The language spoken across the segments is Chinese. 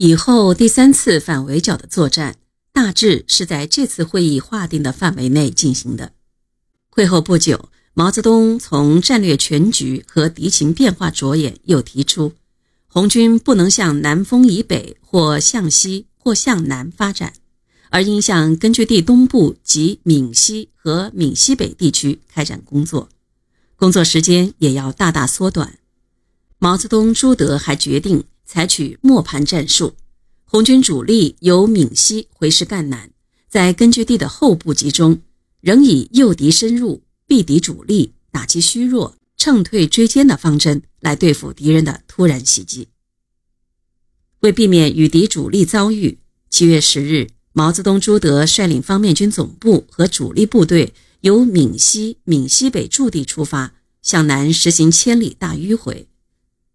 以后第三次反围剿的作战，大致是在这次会议划定的范围内进行的。会后不久，毛泽东从战略全局和敌情变化着眼，又提出，红军不能向南丰以北或向西或向南发展，而应向根据地东部及闽西和闽西北地区开展工作，工作时间也要大大缩短。毛泽东、朱德还决定采取磨盘战术，红军主力由闽西回师赣南，在根据地的后部集中，仍以诱敌深入、避敌主力、打击虚弱、乘退追歼的方针来对付敌人的突然袭击。为避免与敌主力遭遇，七月十日，毛泽东、朱德率领方面军总部和主力部队由闽西、闽西北驻地出发，向南实行千里大迂回。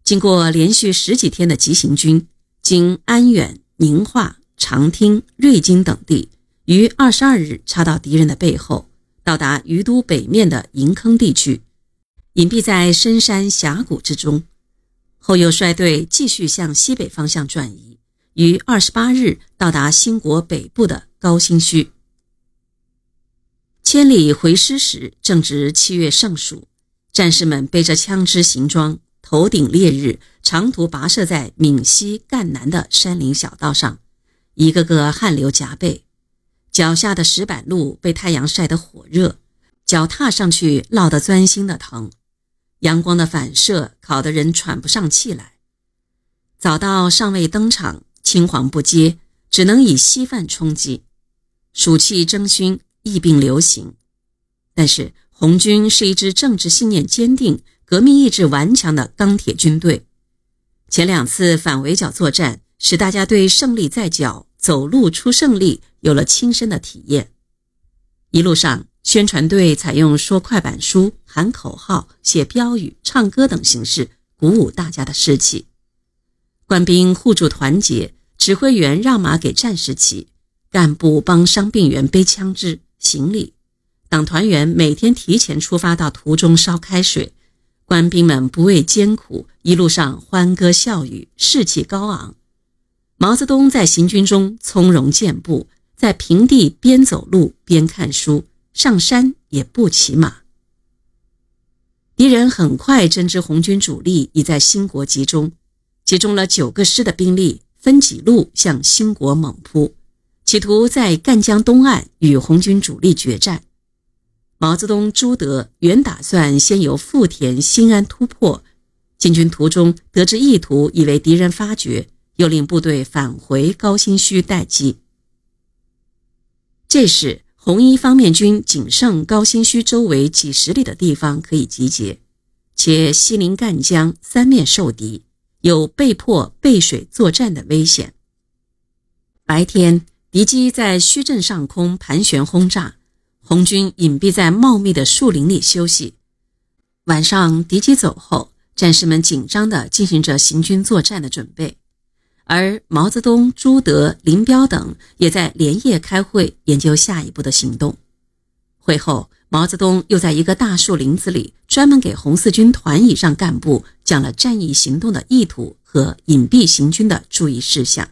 经过连续十几天的急行军，经安远、宁化、长汀、瑞金等地，于二十二日插到敌人的背后，到达于都北面的营坑地区，隐蔽在深山峡谷之中。后又率队继续向西北方向转移，于二十八日到达兴国北部的高新区。千里回师时，正值七月盛暑，战士们背着枪支行装。头顶烈日，长途跋涉在闽西赣南的山林小道上，一个个汗流浃背，脚下的石板路被太阳晒得火热，脚踏上去烙得钻心的疼，阳光的反射烤得人喘不上气来。早到尚未登场，青黄不接，只能以稀饭充饥。暑气蒸熏，疫病流行，但是红军是一支政治信念坚定。革命意志顽强的钢铁军队，前两次反围剿作战使大家对胜利在脚、走路出胜利有了亲身的体验。一路上，宣传队采用说快板书、喊口号、写标语、唱歌等形式，鼓舞大家的士气。官兵互助团结，指挥员让马给战士骑，干部帮伤病员背枪支、行李，党团员每天提前出发到途中烧开水。官兵们不畏艰苦，一路上欢歌笑语，士气高昂。毛泽东在行军中从容健步，在平地边走路边看书，上山也不骑马。敌人很快侦知红军主力已在兴国集中，集中了九个师的兵力，分几路向兴国猛扑，企图在赣江东岸与红军主力决战。毛泽东、朱德原打算先由富田、新安突破，进军途中得知意图，已为敌人发觉，又令部队返回高新区待机。这时，红一方面军仅剩高新区周围几十里的地方可以集结，且西临赣江，三面受敌，有被迫背水作战的危险。白天，敌机在虚镇上空盘旋轰炸。红军隐蔽在茂密的树林里休息。晚上敌机走后，战士们紧张地进行着行军作战的准备，而毛泽东、朱德、林彪等也在连夜开会研究下一步的行动。会后，毛泽东又在一个大树林子里，专门给红四军团以上干部讲了战役行动的意图和隐蔽行军的注意事项。